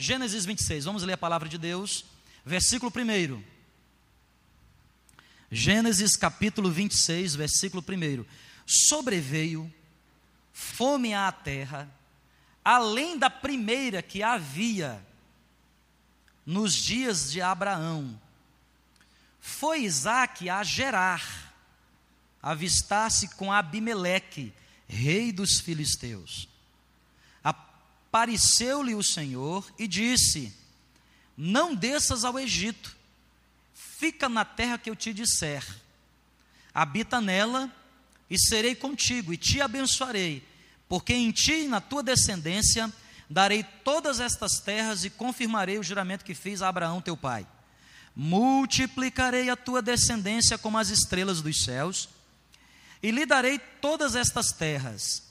Gênesis 26, vamos ler a palavra de Deus, versículo 1. Gênesis capítulo 26, versículo 1. Sobreveio fome à terra, além da primeira que havia nos dias de Abraão. Foi Isaac a Gerar, avistar-se com Abimeleque, rei dos filisteus. Apareceu-lhe o Senhor e disse: Não desças ao Egito, fica na terra que eu te disser, habita nela e serei contigo e te abençoarei, porque em ti e na tua descendência darei todas estas terras e confirmarei o juramento que fiz a Abraão teu pai. Multiplicarei a tua descendência como as estrelas dos céus, e lhe darei todas estas terras.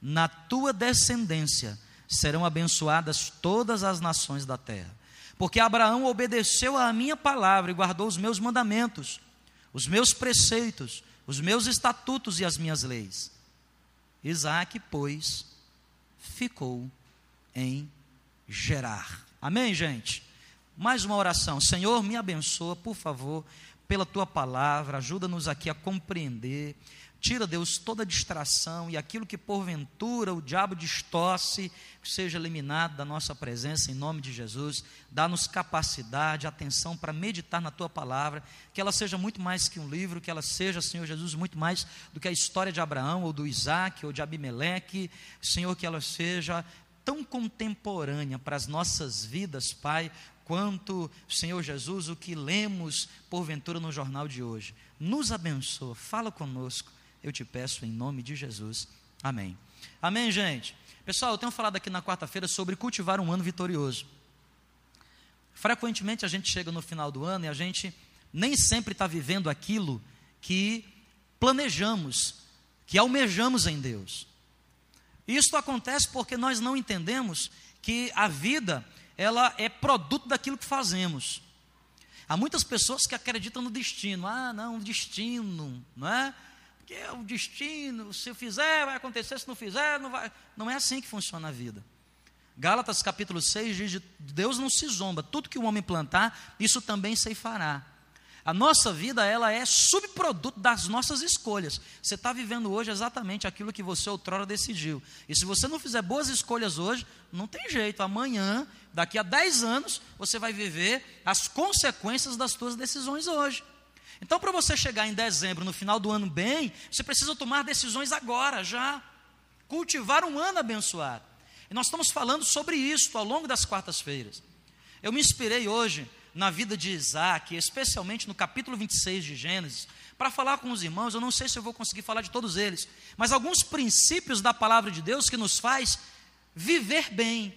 Na tua descendência serão abençoadas todas as nações da terra. Porque Abraão obedeceu à minha palavra e guardou os meus mandamentos, os meus preceitos, os meus estatutos e as minhas leis. Isaac, pois, ficou em Gerar. Amém, gente? Mais uma oração. Senhor, me abençoa, por favor, pela tua palavra, ajuda-nos aqui a compreender Tira, Deus, toda distração e aquilo que porventura o diabo distorce, seja eliminado da nossa presença em nome de Jesus. Dá-nos capacidade, atenção para meditar na tua palavra, que ela seja muito mais que um livro, que ela seja, Senhor Jesus, muito mais do que a história de Abraão ou do Isaac ou de Abimeleque. Senhor, que ela seja tão contemporânea para as nossas vidas, Pai, quanto, Senhor Jesus, o que lemos porventura no jornal de hoje. Nos abençoa, fala conosco eu te peço em nome de Jesus. Amém. Amém, gente. Pessoal, eu tenho falado aqui na quarta-feira sobre cultivar um ano vitorioso. Frequentemente a gente chega no final do ano e a gente nem sempre está vivendo aquilo que planejamos, que almejamos em Deus. Isso acontece porque nós não entendemos que a vida ela é produto daquilo que fazemos. Há muitas pessoas que acreditam no destino. Ah, não, destino, não é? Que é o destino, se eu fizer vai acontecer, se não fizer não vai. Não é assim que funciona a vida. Gálatas capítulo 6 diz: Deus não se zomba, tudo que o homem plantar, isso também se fará. A nossa vida, ela é subproduto das nossas escolhas. Você está vivendo hoje exatamente aquilo que você outrora decidiu. E se você não fizer boas escolhas hoje, não tem jeito. Amanhã, daqui a 10 anos, você vai viver as consequências das suas decisões hoje. Então, para você chegar em dezembro, no final do ano bem, você precisa tomar decisões agora, já. Cultivar um ano abençoado. E nós estamos falando sobre isso ao longo das quartas-feiras. Eu me inspirei hoje na vida de Isaac, especialmente no capítulo 26 de Gênesis, para falar com os irmãos. Eu não sei se eu vou conseguir falar de todos eles, mas alguns princípios da palavra de Deus que nos faz viver bem,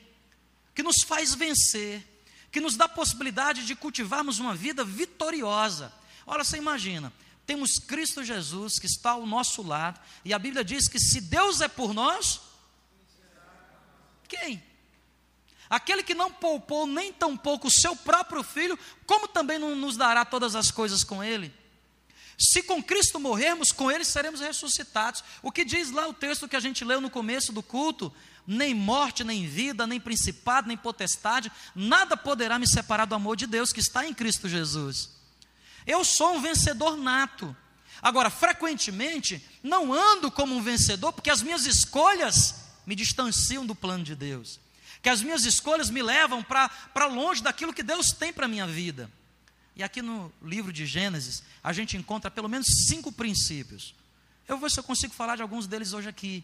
que nos faz vencer, que nos dá a possibilidade de cultivarmos uma vida vitoriosa. Ora, você imagina, temos Cristo Jesus que está ao nosso lado, e a Bíblia diz que se Deus é por nós, quem? Aquele que não poupou nem tampouco o seu próprio filho, como também não nos dará todas as coisas com ele? Se com Cristo morrermos, com ele seremos ressuscitados. O que diz lá o texto que a gente leu no começo do culto? Nem morte, nem vida, nem principado, nem potestade, nada poderá me separar do amor de Deus que está em Cristo Jesus. Eu sou um vencedor nato. Agora, frequentemente, não ando como um vencedor porque as minhas escolhas me distanciam do plano de Deus. Que as minhas escolhas me levam para longe daquilo que Deus tem para a minha vida. E aqui no livro de Gênesis, a gente encontra pelo menos cinco princípios. Eu vou ver se eu consigo falar de alguns deles hoje aqui.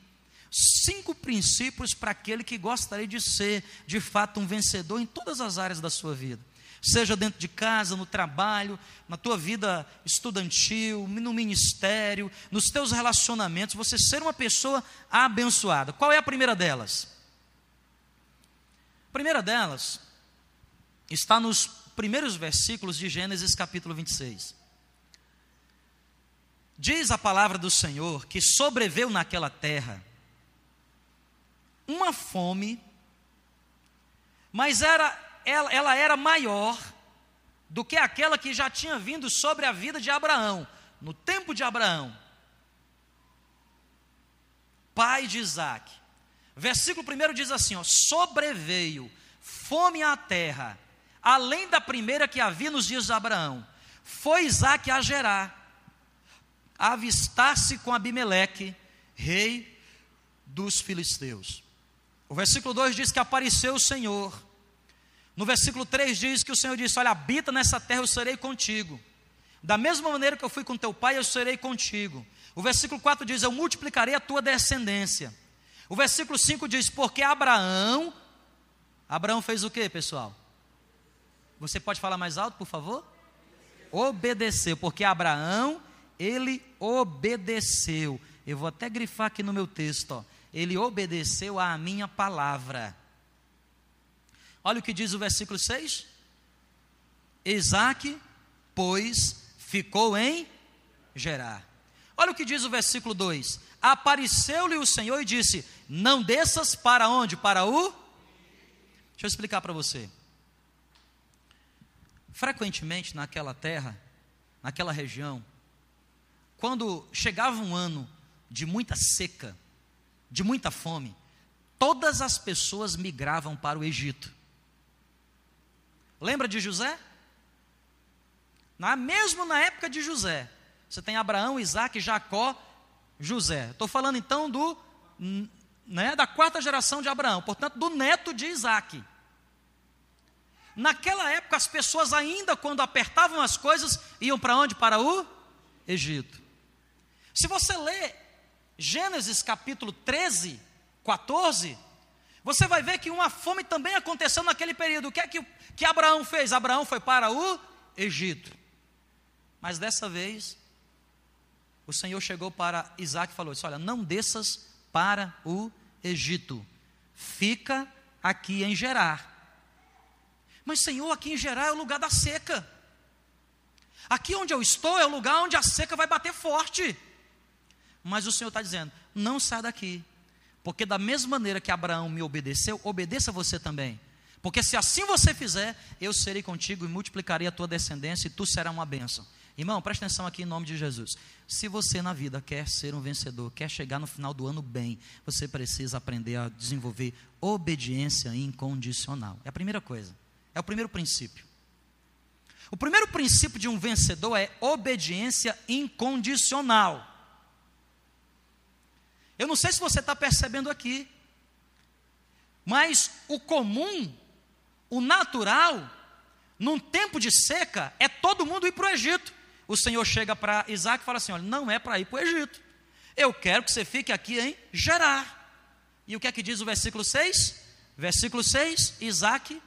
Cinco princípios para aquele que gostaria de ser, de fato, um vencedor em todas as áreas da sua vida seja dentro de casa, no trabalho, na tua vida estudantil, no ministério, nos teus relacionamentos, você ser uma pessoa abençoada. Qual é a primeira delas? A primeira delas está nos primeiros versículos de Gênesis capítulo 26. Diz a palavra do Senhor que sobreveu naquela terra uma fome, mas era ela, ela era maior do que aquela que já tinha vindo sobre a vida de Abraão, no tempo de Abraão, pai de Isaac. Versículo 1 diz assim: ó, sobreveio fome à terra, além da primeira que havia nos dias de Abraão, foi Isaac a gerar, avistar-se com Abimeleque, rei dos filisteus. O versículo 2 diz que apareceu o Senhor. No versículo 3 diz que o Senhor disse: Olha, habita nessa terra, eu serei contigo. Da mesma maneira que eu fui com teu pai, eu serei contigo. O versículo 4 diz: Eu multiplicarei a tua descendência. O versículo 5 diz: Porque Abraão. Abraão fez o que, pessoal? Você pode falar mais alto, por favor? Obedeceu, porque Abraão, ele obedeceu. Eu vou até grifar aqui no meu texto, ó. Ele obedeceu à minha palavra. Olha o que diz o versículo 6. Isaac, pois, ficou em Gerar. Olha o que diz o versículo 2: Apareceu-lhe o Senhor e disse: Não desças para onde? Para o. Deixa eu explicar para você. Frequentemente naquela terra, naquela região, quando chegava um ano de muita seca, de muita fome, todas as pessoas migravam para o Egito. Lembra de José? Na, mesmo na época de José, você tem Abraão, Isaac, Jacó, José. Estou falando então do né, da quarta geração de Abraão, portanto, do neto de Isaac. Naquela época, as pessoas ainda, quando apertavam as coisas, iam para onde? Para o Egito. Se você lê Gênesis capítulo 13, 14, você vai ver que uma fome também aconteceu naquele período. O que é que, que Abraão fez? Abraão foi para o Egito. Mas dessa vez, o Senhor chegou para Isaac e falou: Olha, não desças para o Egito, fica aqui em Gerar. Mas, Senhor, aqui em Gerar é o lugar da seca. Aqui onde eu estou é o lugar onde a seca vai bater forte. Mas o Senhor está dizendo: não sai daqui, porque da mesma maneira que Abraão me obedeceu, obedeça você também. Porque se assim você fizer, eu serei contigo e multiplicarei a tua descendência e tu serás uma bênção. Irmão, presta atenção aqui em nome de Jesus. Se você na vida quer ser um vencedor, quer chegar no final do ano bem, você precisa aprender a desenvolver obediência incondicional. É a primeira coisa. É o primeiro princípio. O primeiro princípio de um vencedor é obediência incondicional. Eu não sei se você está percebendo aqui, mas o comum, o natural, num tempo de seca, é todo mundo ir para o Egito o Senhor chega para Isaac e fala assim: olha, não é para ir para o Egito. Eu quero que você fique aqui em Gerar. E o que é que diz o versículo 6? Versículo 6: Isaac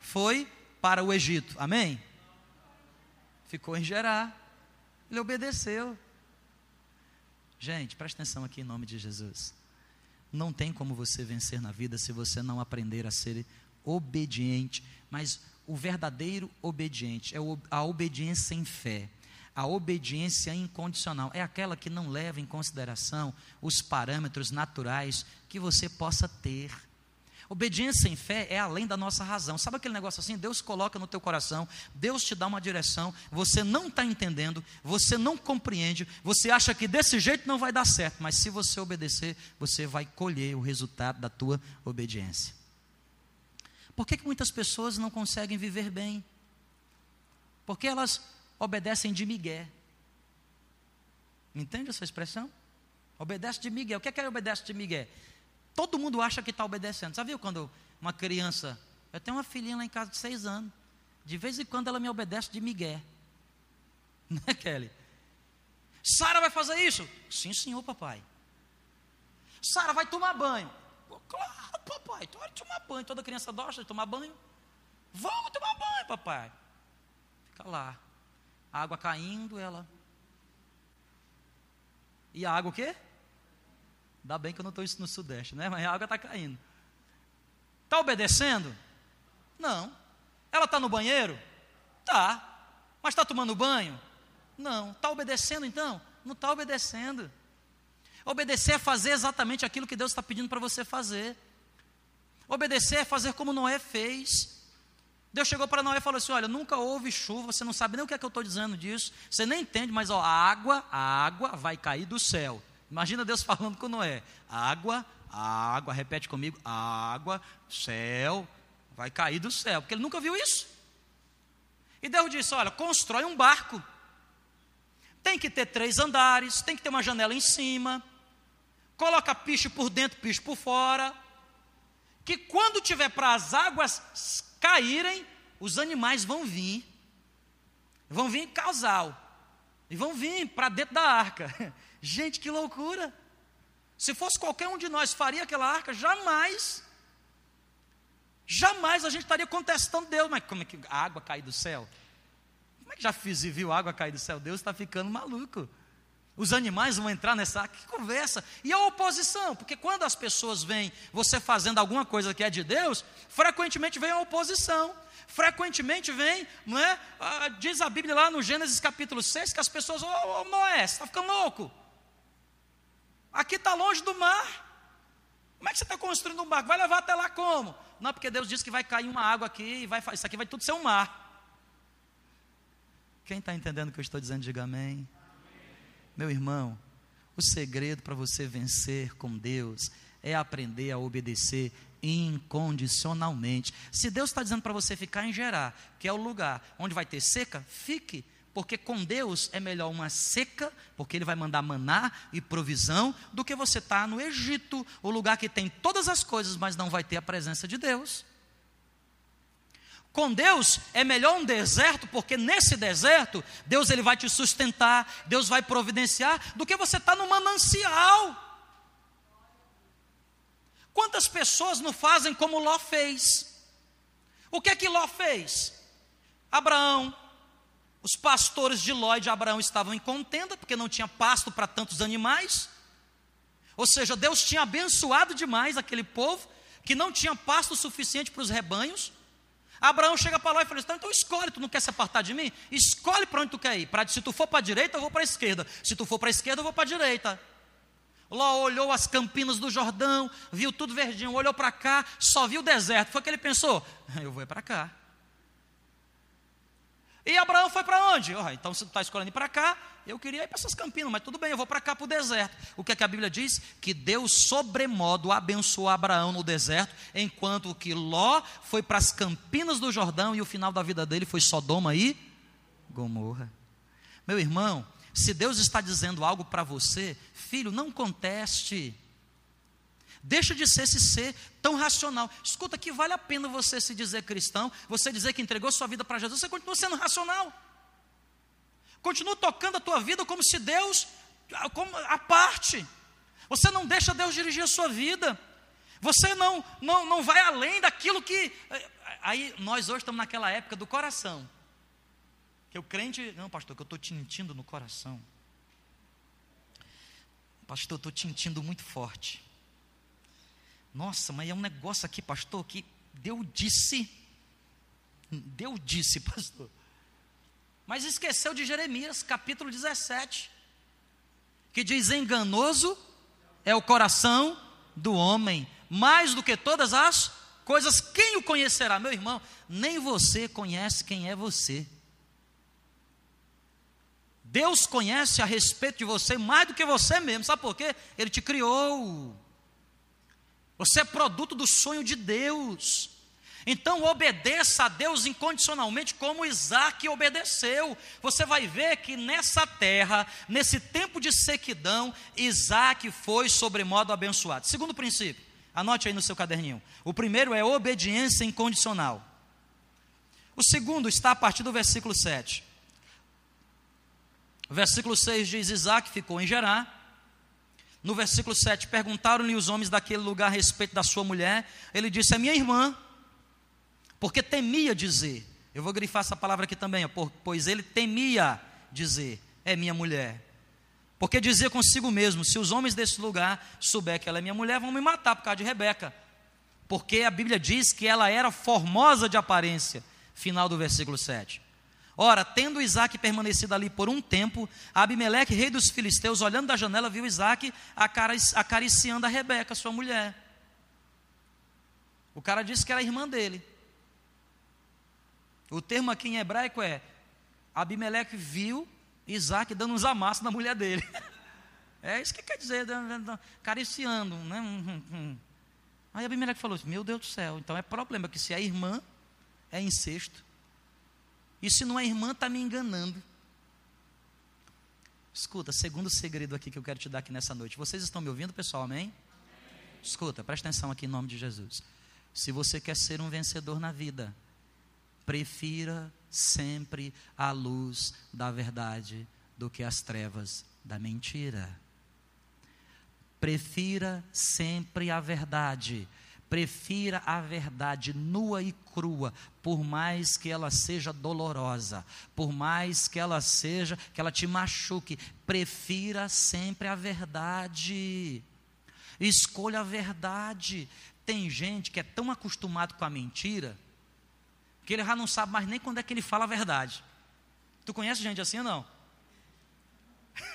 foi para o Egito. Amém? Ficou em Gerar. Ele obedeceu. Gente, presta atenção aqui em nome de Jesus. Não tem como você vencer na vida se você não aprender a ser obediente. Mas o verdadeiro obediente é a obediência em fé. A obediência incondicional é aquela que não leva em consideração os parâmetros naturais que você possa ter. Obediência em fé é além da nossa razão. Sabe aquele negócio assim? Deus coloca no teu coração, Deus te dá uma direção, você não está entendendo, você não compreende, você acha que desse jeito não vai dar certo, mas se você obedecer, você vai colher o resultado da tua obediência. Por que, que muitas pessoas não conseguem viver bem? Porque elas obedecem de Miguel. Entende essa expressão? Obedece de Miguel. O que é que ele obedece de Miguel? Todo mundo acha que está obedecendo. Sabe quando uma criança. Eu tenho uma filhinha lá em casa de seis anos. De vez em quando ela me obedece de Miguel. Não é, Kelly? Sara vai fazer isso? Sim, senhor, papai. Sara vai tomar banho. Claro, papai. Tu vai tomar banho. Toda criança gosta de tomar banho. Vamos tomar banho, papai. Fica lá a água caindo, ela. E a água o quê? Ainda bem que eu não estou no Sudeste, né? Mas a água está caindo. Está obedecendo? Não. Ela está no banheiro? Tá. Mas está tomando banho? Não. Está obedecendo então? Não está obedecendo. Obedecer é fazer exatamente aquilo que Deus está pedindo para você fazer. Obedecer é fazer como Noé fez. Deus chegou para Noé e falou assim: Olha, nunca houve chuva, você não sabe nem o que é que eu estou dizendo disso, você nem entende, mas ó, a água, a água vai cair do céu. Imagina Deus falando com Noé: água, água, repete comigo: água, céu, vai cair do céu, porque ele nunca viu isso. E Deus disse: Olha, constrói um barco. Tem que ter três andares, tem que ter uma janela em cima, coloca piche por dentro, piche por fora. Que quando tiver para as águas caírem, os animais vão vir. Vão vir em casal. E vão vir para dentro da arca. Gente, que loucura! Se fosse qualquer um de nós faria aquela arca, jamais. Jamais a gente estaria contestando Deus. Mas como é que a água cai do céu? Como é que já fiz e viu a água cair do céu? Deus está ficando maluco. Os animais vão entrar nessa arca. Que conversa. E a oposição? Porque quando as pessoas veem você fazendo alguma coisa que é de Deus, frequentemente vem a oposição frequentemente vem, não é? Ah, diz a Bíblia lá no Gênesis capítulo 6 que as pessoas, ô oh, oh, Noé, você está ficando louco? Aqui está longe do mar. Como é que você está construindo um barco? Vai levar até lá como? Não, porque Deus disse que vai cair uma água aqui e vai, isso aqui vai tudo ser um mar. Quem está entendendo o que eu estou dizendo, diga amém. amém. Meu irmão, o segredo para você vencer com Deus é aprender a obedecer incondicionalmente. Se Deus está dizendo para você ficar em Gerar, que é o lugar onde vai ter seca, fique, porque com Deus é melhor uma seca, porque Ele vai mandar maná e provisão, do que você estar tá no Egito, o lugar que tem todas as coisas, mas não vai ter a presença de Deus. Com Deus é melhor um deserto, porque nesse deserto Deus ele vai te sustentar, Deus vai providenciar, do que você estar tá no manancial. Quantas pessoas não fazem como Ló fez? O que é que Ló fez? Abraão, os pastores de Ló e de Abraão estavam em contenda, porque não tinha pasto para tantos animais. Ou seja, Deus tinha abençoado demais aquele povo, que não tinha pasto suficiente para os rebanhos. Abraão chega para lá e fala: então, então escolhe, tu não quer se apartar de mim? Escolhe para onde tu quer ir. Pra, se tu for para a direita, eu vou para a esquerda. Se tu for para a esquerda, eu vou para a direita. Ló olhou as campinas do Jordão, viu tudo verdinho, olhou para cá, só viu o deserto. Foi que ele pensou: eu vou para cá. E Abraão foi para onde? Oh, então você está escolhendo ir para cá, eu queria ir para essas campinas, mas tudo bem, eu vou para cá para o deserto. O que é que a Bíblia diz? Que Deus sobremodo abençoou Abraão no deserto, enquanto que Ló foi para as campinas do Jordão e o final da vida dele foi Sodoma e Gomorra. Meu irmão, se Deus está dizendo algo para você, filho, não conteste. Deixa de ser esse ser tão racional. Escuta que vale a pena você se dizer cristão, você dizer que entregou sua vida para Jesus, você continua sendo racional. Continua tocando a tua vida como se Deus, como a parte. Você não deixa Deus dirigir a sua vida. Você não, não, não vai além daquilo que. Aí nós hoje estamos naquela época do coração. Que o crente, não, pastor, que eu estou tintindo no coração. Pastor, eu estou tintindo muito forte. Nossa, mas é um negócio aqui, pastor, que Deus disse. Deus disse, pastor. Mas esqueceu de Jeremias, capítulo 17, que diz: enganoso é o coração do homem, mais do que todas as coisas. Quem o conhecerá, meu irmão? Nem você conhece quem é você. Deus conhece a respeito de você mais do que você mesmo. Sabe por quê? Ele te criou. Você é produto do sonho de Deus. Então obedeça a Deus incondicionalmente, como Isaac obedeceu. Você vai ver que nessa terra, nesse tempo de sequidão, Isaac foi sobremodo abençoado. Segundo princípio, anote aí no seu caderninho. O primeiro é obediência incondicional. O segundo está a partir do versículo 7. Versículo 6 diz: Isaac ficou em Gerar. No versículo 7, perguntaram-lhe os homens daquele lugar a respeito da sua mulher. Ele disse: É minha irmã, porque temia dizer. Eu vou grifar essa palavra aqui também, pois ele temia dizer: É minha mulher. Porque dizia consigo mesmo: Se os homens desse lugar souber que ela é minha mulher, vão me matar por causa de Rebeca. Porque a Bíblia diz que ela era formosa de aparência. Final do versículo 7. Ora, tendo Isaac permanecido ali por um tempo, Abimeleque, rei dos filisteus, olhando da janela, viu Isaac acariciando a Rebeca, sua mulher. O cara disse que era irmã dele. O termo aqui em hebraico é: Abimeleque viu Isaac dando uns amassos na mulher dele. É isso que quer dizer, acariciando, né? Aí Abimeleque falou assim: Meu Deus do céu, então é problema que se é irmã, é incesto. E se não é irmã, está me enganando. Escuta, segundo segredo aqui que eu quero te dar aqui nessa noite. Vocês estão me ouvindo, pessoal? Amém? Amém? Escuta, presta atenção aqui em nome de Jesus. Se você quer ser um vencedor na vida, prefira sempre a luz da verdade do que as trevas da mentira. Prefira sempre a verdade. Prefira a verdade nua e crua, por mais que ela seja dolorosa, por mais que ela seja, que ela te machuque, prefira sempre a verdade. Escolha a verdade. Tem gente que é tão acostumado com a mentira, que ele já não sabe mais nem quando é que ele fala a verdade. Tu conhece gente assim ou não?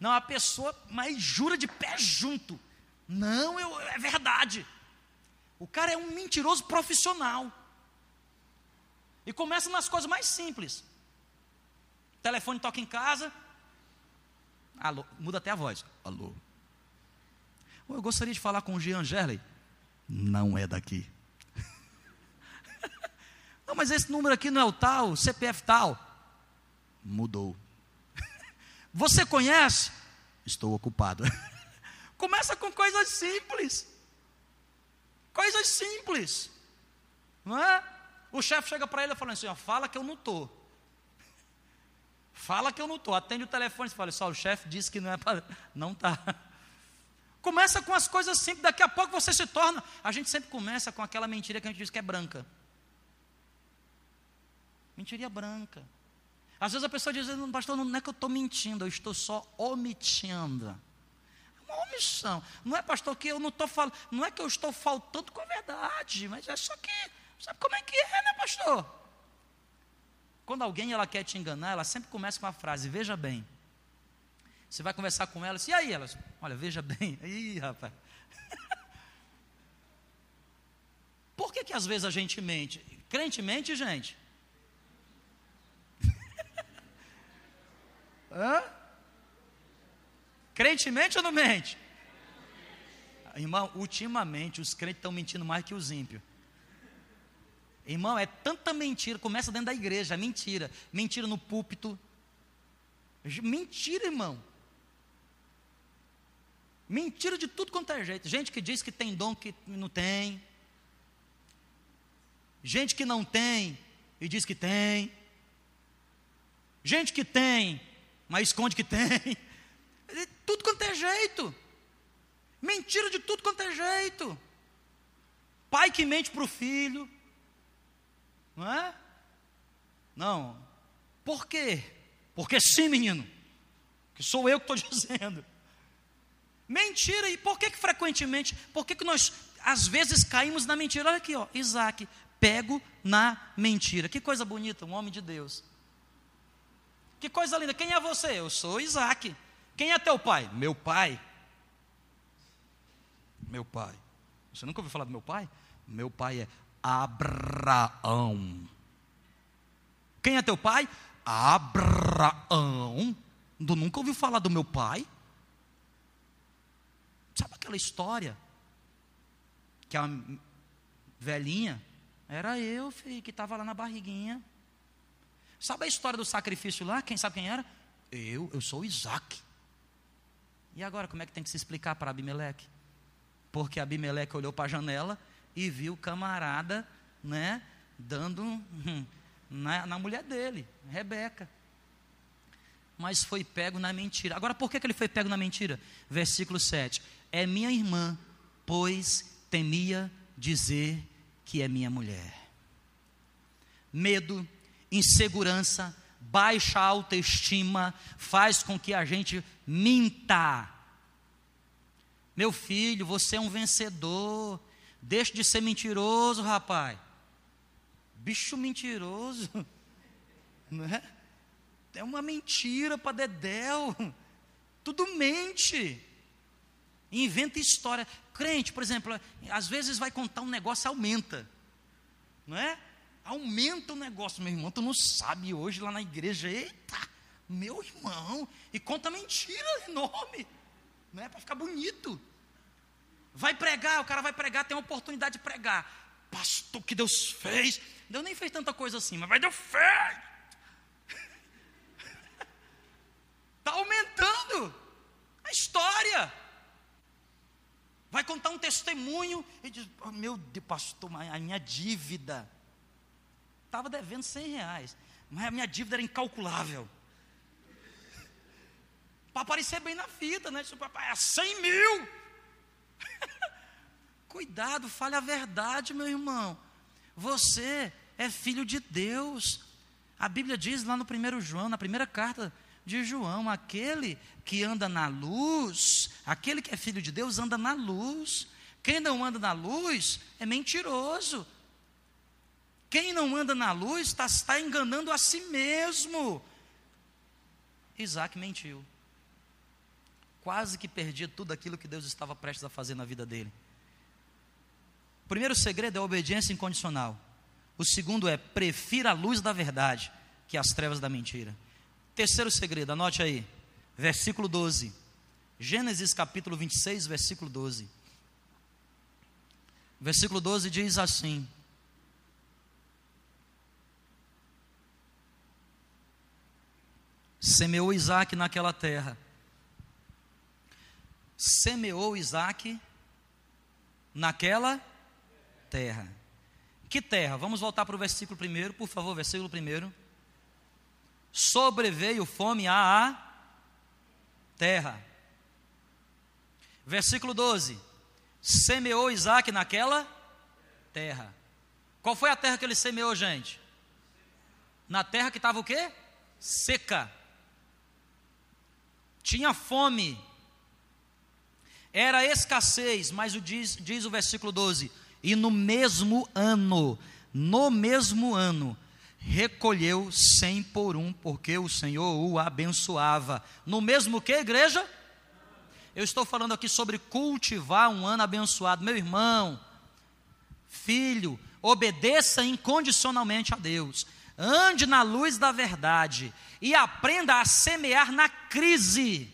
Não, a pessoa, mas jura de pé junto. Não, eu, é verdade. O cara é um mentiroso profissional. E começa nas coisas mais simples. O telefone toca em casa. Alô, muda até a voz. Alô. Eu gostaria de falar com o Jean Gerley. Não é daqui. não, mas esse número aqui não é o tal, CPF tal. Mudou. Você conhece? Estou ocupado. Começa com coisas simples. Coisas simples. Não é? O chefe chega para ele e fala assim: ó, fala que eu não estou. Fala que eu não estou. Atende o telefone e fala: só o chefe disse que não é para. Não está. Começa com as coisas simples, daqui a pouco você se torna. A gente sempre começa com aquela mentira que a gente diz que é branca. Mentiria branca. Às vezes a pessoa diz, pastor, não é que eu estou mentindo, eu estou só omitindo. Uma omissão. Não é, pastor, que eu não estou falando, não é que eu estou faltando com a verdade, mas é só que, sabe como é que é, né, pastor? Quando alguém ela quer te enganar, ela sempre começa com a frase, veja bem. Você vai conversar com elas, e aí elas? Olha, veja bem. Ih, rapaz. Por que, que às vezes a gente mente? Crente mente, gente? Hã? Crente mente ou não mente? Irmão, ultimamente os crentes estão mentindo mais que os ímpios. Irmão, é tanta mentira, começa dentro da igreja, é mentira. Mentira no púlpito. Mentira, irmão. Mentira de tudo quanto é jeito. Gente que diz que tem dom que não tem. Gente que não tem e diz que tem. Gente que tem, mas esconde que tem. Tudo quanto é jeito. Mentira de tudo quanto é jeito. Pai que mente para o filho. Não é? Não. Por quê? Porque sim, menino. Que sou eu que estou dizendo. Mentira, e por que, que frequentemente, por que, que nós às vezes caímos na mentira? Olha aqui, ó, Isaac, pego na mentira. Que coisa bonita, um homem de Deus. Que coisa linda, quem é você? Eu sou Isaac. Quem é teu pai? Meu pai. Meu pai. Você nunca ouviu falar do meu pai? Meu pai é Abraão. Quem é teu pai? Abraão. Tu nunca ouviu falar do meu pai? Sabe aquela história? Que a velhinha, era eu, filho, que estava lá na barriguinha. Sabe a história do sacrifício lá? Quem sabe quem era? Eu, eu sou Isaac. E agora, como é que tem que se explicar para Abimeleque? Porque Abimeleque olhou para a janela e viu o camarada, né, dando hum, na, na mulher dele, Rebeca mas foi pego na mentira. Agora, por que, que ele foi pego na mentira? Versículo 7 é minha irmã, pois temia dizer que é minha mulher. Medo, insegurança, baixa autoestima faz com que a gente minta. Meu filho, você é um vencedor. Deixe de ser mentiroso, rapaz. Bicho mentiroso. Não é? É uma mentira para Dedéu. Tudo mente inventa história. Crente, por exemplo, às vezes vai contar um negócio, aumenta. Não é? Aumenta o negócio, meu irmão. Tu não sabe hoje lá na igreja, eita, meu irmão, e conta mentira enorme. Não é para ficar bonito. Vai pregar, o cara vai pregar, tem a oportunidade de pregar. Pastor, que Deus fez. Deus nem fez tanta coisa assim, mas vai Deus fez. Está aumentando a história. Vai contar um testemunho e diz: oh, Meu Deus, pastor, a minha dívida. Estava devendo 100 reais, mas a minha dívida era incalculável. Para aparecer bem na fita, né? Disse, papai, é 100 mil. Cuidado, fale a verdade, meu irmão. Você é filho de Deus. A Bíblia diz lá no primeiro João, na primeira carta de João, aquele que anda na luz, aquele que é filho de Deus anda na luz. Quem não anda na luz é mentiroso. Quem não anda na luz está, está enganando a si mesmo. Isaac mentiu. Quase que perdia tudo aquilo que Deus estava prestes a fazer na vida dele. O primeiro segredo é a obediência incondicional. O segundo é prefira a luz da verdade que as trevas da mentira. Terceiro segredo, anote aí, versículo 12. Gênesis capítulo 26, versículo 12. Versículo 12 diz assim: Semeou Isaac naquela terra. Semeou Isaac naquela terra. Que terra? Vamos voltar para o versículo primeiro, por favor, versículo primeiro. Sobreveio fome à terra. Versículo 12. Semeou Isaac naquela terra. Qual foi a terra que ele semeou, gente? Na terra que estava o quê? Seca. Tinha fome. Era escassez, mas diz, diz o versículo 12: e no mesmo ano, no mesmo ano, recolheu cem por um, porque o Senhor o abençoava. No mesmo que, igreja? Eu estou falando aqui sobre cultivar um ano abençoado. Meu irmão, filho, obedeça incondicionalmente a Deus. Ande na luz da verdade e aprenda a semear na crise.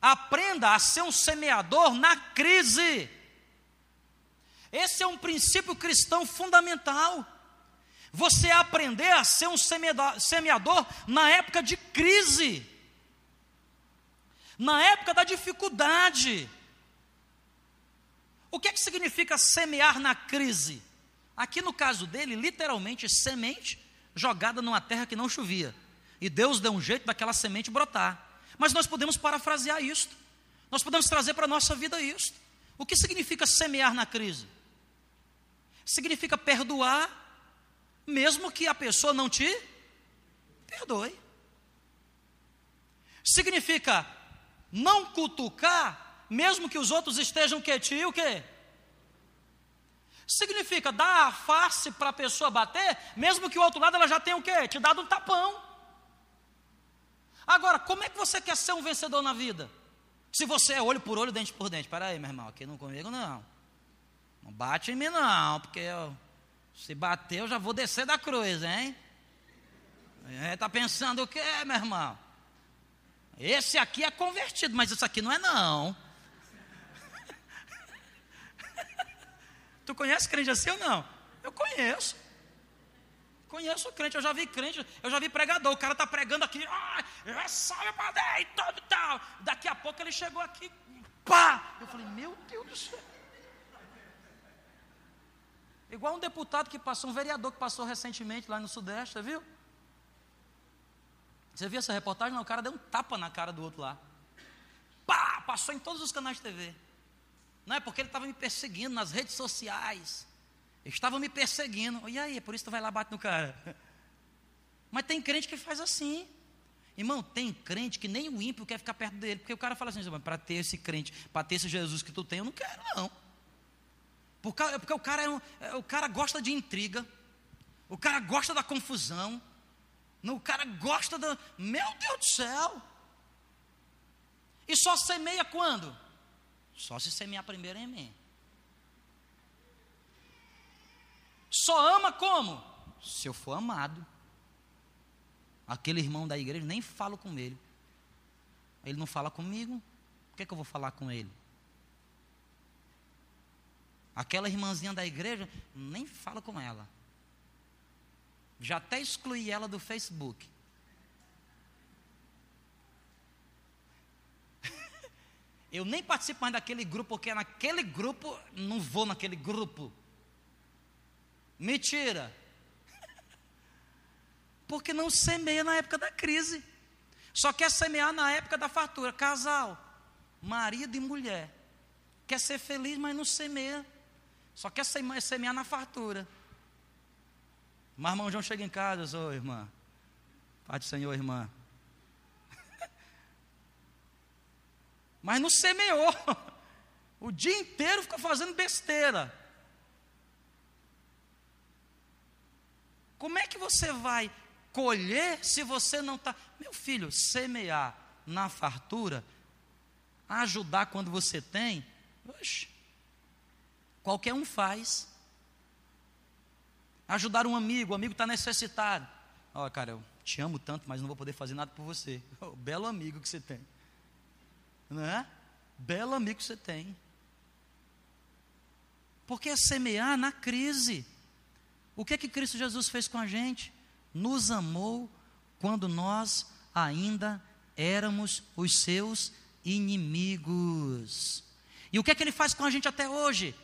Aprenda a ser um semeador na crise. Esse é um princípio cristão fundamental. Você aprender a ser um semeador na época de crise, na época da dificuldade. O que, é que significa semear na crise? Aqui no caso dele, literalmente, semente jogada numa terra que não chovia. E Deus deu um jeito daquela semente brotar. Mas nós podemos parafrasear isto. Nós podemos trazer para a nossa vida isto. O que significa semear na crise? significa perdoar, mesmo que a pessoa não te perdoe. Significa não cutucar, mesmo que os outros estejam quietinhos, o quê? Significa dar a face para a pessoa bater, mesmo que o outro lado ela já tenha o quê? Te dado um tapão. Agora, como é que você quer ser um vencedor na vida? Se você é olho por olho, dente por dente. Para aí, meu irmão, aqui não comigo não. Não bate em mim, não, porque eu, se bater eu já vou descer da cruz, hein? É, tá pensando o quê, meu irmão? Esse aqui é convertido, mas isso aqui não é, não. Tu conhece crente assim ou não? Eu conheço. Conheço crente, eu já vi crente, eu já vi pregador, o cara está pregando aqui, ah, salve para e todo tal. Daqui a pouco ele chegou aqui, pá! Eu falei, meu Deus do céu. Igual um deputado que passou, um vereador que passou recentemente lá no Sudeste, você viu? Você viu essa reportagem? Não, o cara deu um tapa na cara do outro lá. Pá! Passou em todos os canais de TV. Não é porque ele estava me perseguindo nas redes sociais. Estava me perseguindo. E aí, por isso tu vai lá bate no cara. Mas tem crente que faz assim. Irmão, tem crente que nem o ímpio quer ficar perto dele. Porque o cara fala assim, para ter esse crente, para ter esse Jesus que tu tem, eu não quero não. Porque, porque o, cara é um, é, o cara gosta de intriga, o cara gosta da confusão, o cara gosta da. Meu Deus do céu! E só semeia quando? Só se semear primeiro em mim. Só ama como? Se eu for amado. Aquele irmão da igreja, nem falo com ele. Ele não fala comigo, por que, que eu vou falar com ele? Aquela irmãzinha da igreja, nem fala com ela. Já até excluí ela do Facebook. Eu nem participo mais daquele grupo, porque naquele grupo, não vou naquele grupo. Mentira. Porque não semeia na época da crise. Só quer semear na época da fartura. Casal, marido e mulher. Quer ser feliz, mas não semeia. Só quer semear na fartura. Mas irmão João chega em casa, ô irmã. Pai do Senhor, irmã. Mas não semeou. O dia inteiro ficou fazendo besteira. Como é que você vai colher se você não está. Meu filho, semear na fartura, ajudar quando você tem, oxe, qualquer um faz. Ajudar um amigo, o amigo está necessitado. Olha, cara, eu te amo tanto, mas não vou poder fazer nada por você. Oh, belo amigo que você tem. Não é? Belo amigo você tem. Porque é semear na crise. O que é que Cristo Jesus fez com a gente? Nos amou quando nós ainda éramos os seus inimigos. E o que é que ele faz com a gente até hoje?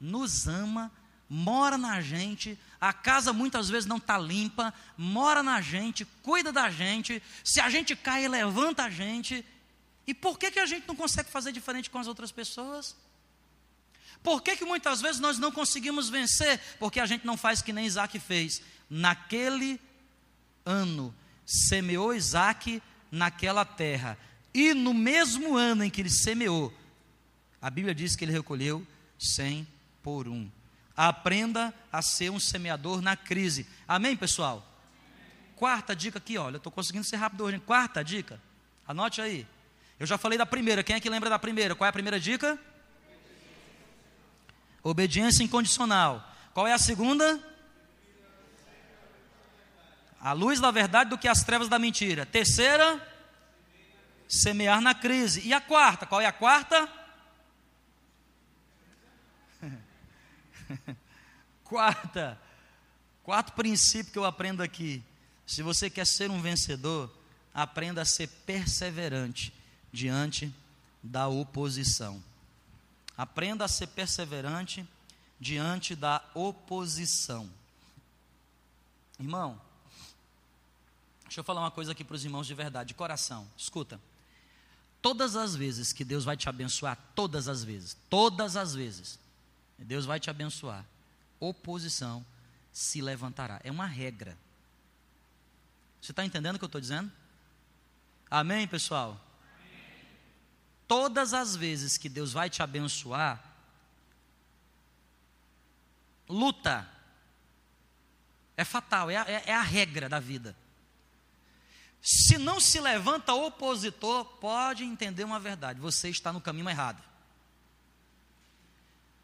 Nos ama, mora na gente, a casa muitas vezes não está limpa, mora na gente, cuida da gente, se a gente cai, levanta a gente. E por que, que a gente não consegue fazer diferente com as outras pessoas? Por que, que muitas vezes nós não conseguimos vencer? Porque a gente não faz que nem Isaac fez. Naquele ano, semeou Isaac naquela terra. E no mesmo ano em que ele semeou, a Bíblia diz que ele recolheu cem por um. Aprenda a ser um semeador na crise. Amém, pessoal? Quarta dica aqui, olha, eu estou conseguindo ser rápido hoje. Quarta dica, anote aí. Eu já falei da primeira, quem é que lembra da primeira? Qual é a primeira dica? Obediência incondicional. Qual é a segunda? A luz da verdade do que as trevas da mentira. Terceira, semear na crise. E a quarta? Qual é a quarta? quarta. Quarto princípio que eu aprendo aqui. Se você quer ser um vencedor, aprenda a ser perseverante diante da oposição. Aprenda a ser perseverante diante da oposição. Irmão, deixa eu falar uma coisa aqui para os irmãos de verdade, de coração. Escuta. Todas as vezes que Deus vai te abençoar, todas as vezes, todas as vezes, Deus vai te abençoar, oposição se levantará. É uma regra. Você está entendendo o que eu estou dizendo? Amém, pessoal? Todas as vezes que Deus vai te abençoar, luta. É fatal, é a, é, é a regra da vida. Se não se levanta opositor, pode entender uma verdade: você está no caminho errado.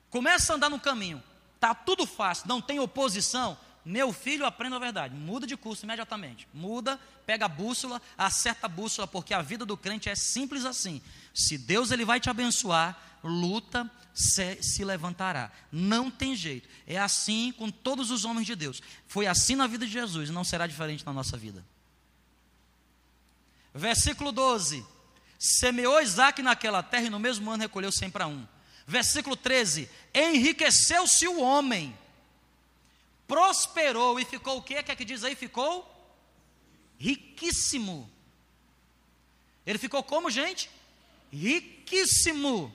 Começa a andar no caminho, está tudo fácil, não tem oposição, meu filho, aprenda a verdade. Muda de curso imediatamente. Muda, pega a bússola, acerta a bússola, porque a vida do crente é simples assim. Se Deus ele vai te abençoar, luta, se, se levantará. Não tem jeito. É assim com todos os homens de Deus. Foi assim na vida de Jesus, não será diferente na nossa vida. Versículo 12: Semeou Isaac naquela terra e no mesmo ano recolheu cem para um. Versículo 13: Enriqueceu-se o homem prosperou e ficou o quê? Que é que diz aí? Ficou riquíssimo. Ele ficou como, gente? Riquíssimo.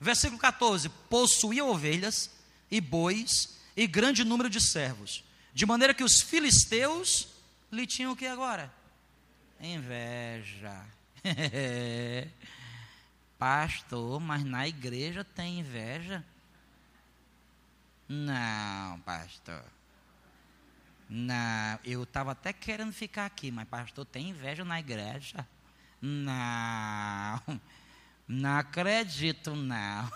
Versículo 14: possuía ovelhas e bois e grande número de servos, de maneira que os filisteus lhe tinham o que agora? Inveja. Pastor, mas na igreja tem inveja? Não, pastor. Não, eu estava até querendo ficar aqui, mas pastor, tem inveja na igreja? Não, não acredito, não.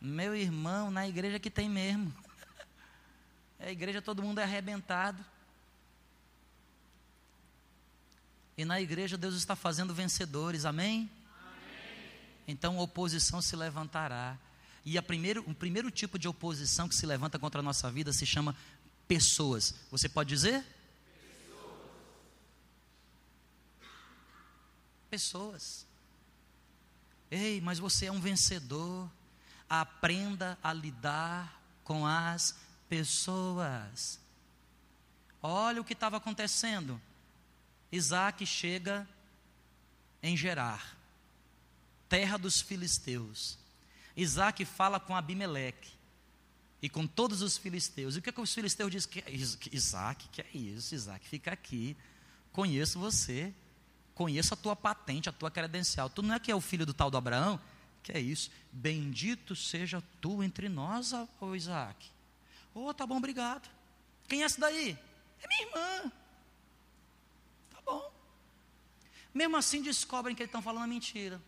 Meu irmão, na igreja que tem mesmo. A igreja todo mundo é arrebentado. E na igreja Deus está fazendo vencedores, amém? amém. Então a oposição se levantará. E a primeiro, o primeiro tipo de oposição que se levanta contra a nossa vida se chama pessoas. Você pode dizer? Pessoas. Ei, mas você é um vencedor. Aprenda a lidar com as pessoas. Olha o que estava acontecendo. Isaac chega em Gerar, terra dos filisteus. Isaac fala com Abimeleque e com todos os filisteus. E o que, é que os filisteus dizem? Que, Isaac, que é isso, Isaac, fica aqui. Conheço você, conheço a tua patente, a tua credencial. Tu não é que é o filho do tal do Abraão? Que é isso? Bendito seja tu entre nós, ó Isaac. Oh, tá bom, obrigado. Quem é essa daí? É minha irmã. Tá bom. Mesmo assim descobrem que eles estão falando mentira.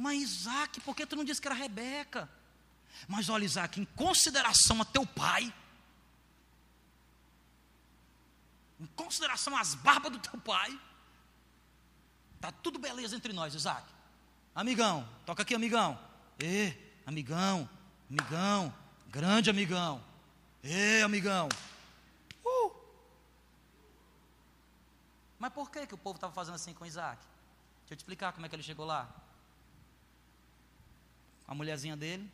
Mas Isaac, por que tu não disse que era Rebeca? Mas olha, Isaac, em consideração a teu pai, em consideração às barbas do teu pai, tá tudo beleza entre nós, Isaac. Amigão, toca aqui, amigão. Ê, amigão, amigão, grande amigão. Ê, amigão. Uh. Mas por que, que o povo estava fazendo assim com Isaac? Deixa eu te explicar como é que ele chegou lá. A mulherzinha dele,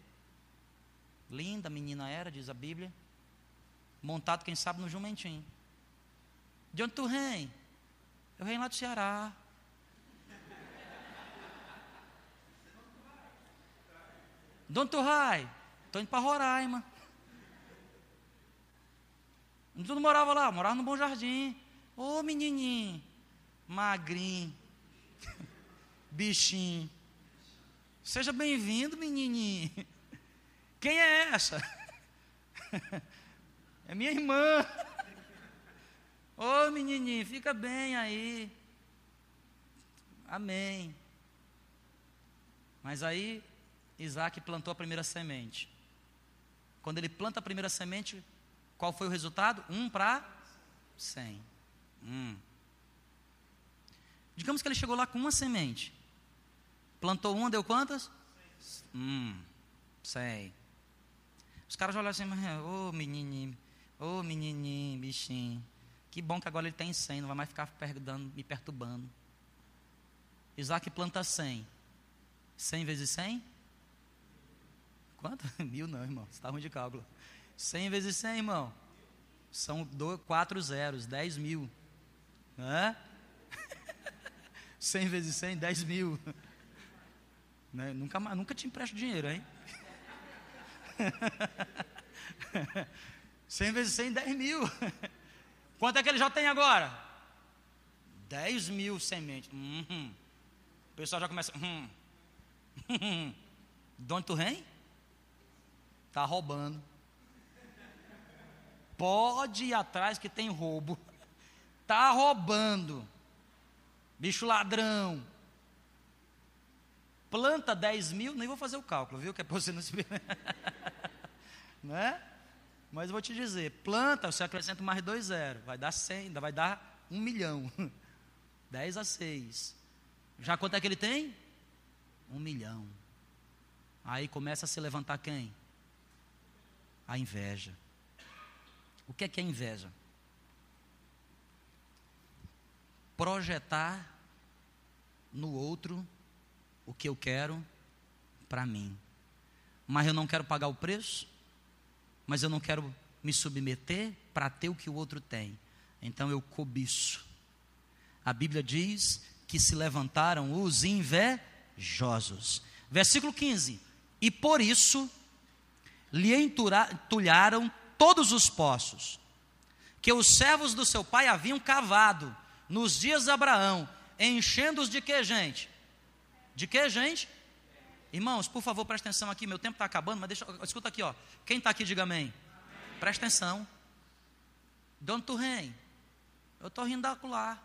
linda menina era, diz a Bíblia, montado, quem sabe, no jumentinho. De onde tu vem? Eu venho lá do Ceará. De onde tu vai? Estou indo para Roraima. Tu não morava lá? Morava no Bom Jardim. Ô menininho, magrinho, bichinho. Seja bem-vindo, menininho. Quem é essa? É minha irmã. Ô menininho, fica bem aí. Amém. Mas aí Isaac plantou a primeira semente. Quando ele planta a primeira semente, qual foi o resultado? Um para cem. Hum. Digamos que ele chegou lá com uma semente. Plantou uma, deu quantas? Hum, cem. Os caras olharam assim, ô oh, menininho, ô oh, menininho, bichinho. Que bom que agora ele tem cem, não vai mais ficar me perturbando. Isaac planta cem. Cem vezes cem? Quanto? Mil não, irmão. Você está ruim de cálculo. 100 vezes 100, irmão. São dois, quatro zeros, 10 mil. Hã? 100 vezes 100, 10 mil. Né? Nunca, nunca te empresto dinheiro, hein? 100 vezes 100, 10 mil. Quanto é que ele já tem agora? 10 mil sementes. Uhum. O pessoal já começa. Hum. De onde tu vem? Está roubando. Pode ir atrás que tem roubo. Está roubando. Bicho ladrão. Planta 10 mil, nem vou fazer o cálculo, viu? Que é para você não se. né? Mas eu vou te dizer: planta, você acrescenta mais dois zeros. Vai dar 100, ainda vai dar um milhão. 10 a 6. Já quanto é que ele tem? Um milhão. Aí começa a se levantar quem? A inveja. O que é que é inveja? Projetar no outro o que eu quero para mim. Mas eu não quero pagar o preço, mas eu não quero me submeter para ter o que o outro tem. Então eu cobiço. A Bíblia diz que se levantaram os invejosos. Versículo 15: E por isso lhe entulharam todos os poços que os servos do seu pai haviam cavado nos dias de Abraão, enchendo-os de que, gente? De que, gente? Irmãos, por favor, presta atenção aqui, meu tempo está acabando, mas deixa, escuta aqui, ó. Quem está aqui, diga amém. amém. Presta atenção. Onde tu vem? Eu estou rindo da.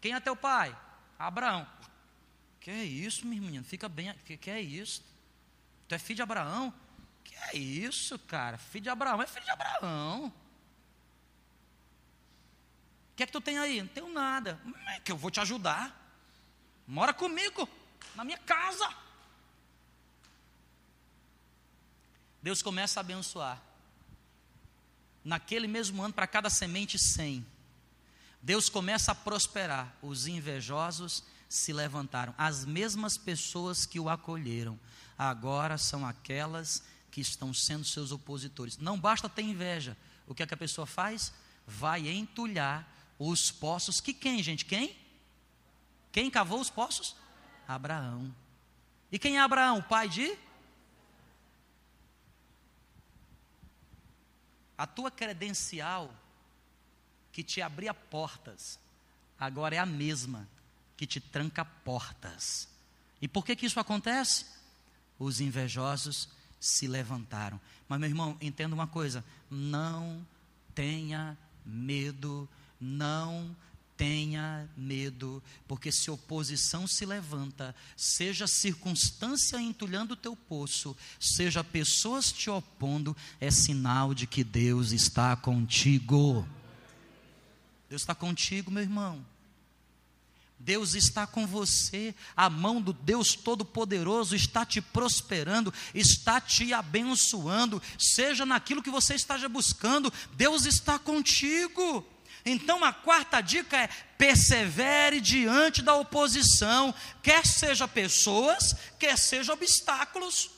Quem é teu pai? Abraão. Que é isso, meu menino? Fica bem. Que, que é isso? Tu é filho de Abraão? Que é isso, cara? Filho de Abraão é filho de Abraão. O que é que tu tem aí? Não tenho nada. É que eu vou te ajudar. Mora comigo, na minha casa. Deus começa a abençoar. Naquele mesmo ano, para cada semente, 100. Deus começa a prosperar. Os invejosos se levantaram. As mesmas pessoas que o acolheram, agora são aquelas que estão sendo seus opositores. Não basta ter inveja. O que é que a pessoa faz? Vai entulhar os poços. Que quem, gente? Quem? Quem cavou os poços? Abraão. E quem é Abraão? Pai de? A tua credencial que te abria portas, agora é a mesma que te tranca portas. E por que que isso acontece? Os invejosos se levantaram. Mas meu irmão, entenda uma coisa, não tenha medo, não tenha medo, porque se oposição se levanta, seja circunstância entulhando o teu poço, seja pessoas te opondo, é sinal de que Deus está contigo. Deus está contigo, meu irmão. Deus está com você, a mão do Deus Todo-Poderoso está te prosperando, está te abençoando, seja naquilo que você esteja buscando, Deus está contigo. Então a quarta dica é: persevere diante da oposição, quer seja pessoas, quer seja obstáculos.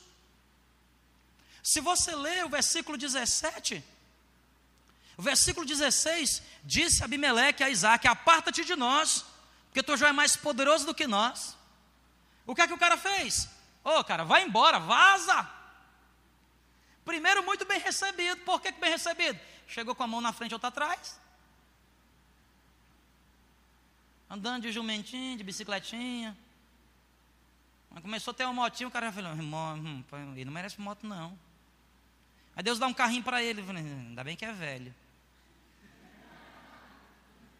Se você ler o versículo 17, o versículo 16 disse Abimeleque a Isaac: Aparta-te de nós, porque tu já é mais poderoso do que nós. O que é que o cara fez? Ô, oh, cara, vai embora, vaza. Primeiro, muito bem recebido. Por que, que bem recebido? Chegou com a mão na frente e outra atrás. Andando de jumentinho, de bicicletinha. Mas começou a ter uma motinha, o cara falou, irmão, ele não merece moto não. Aí Deus dá um carrinho para ele, falei, ainda bem que é velho.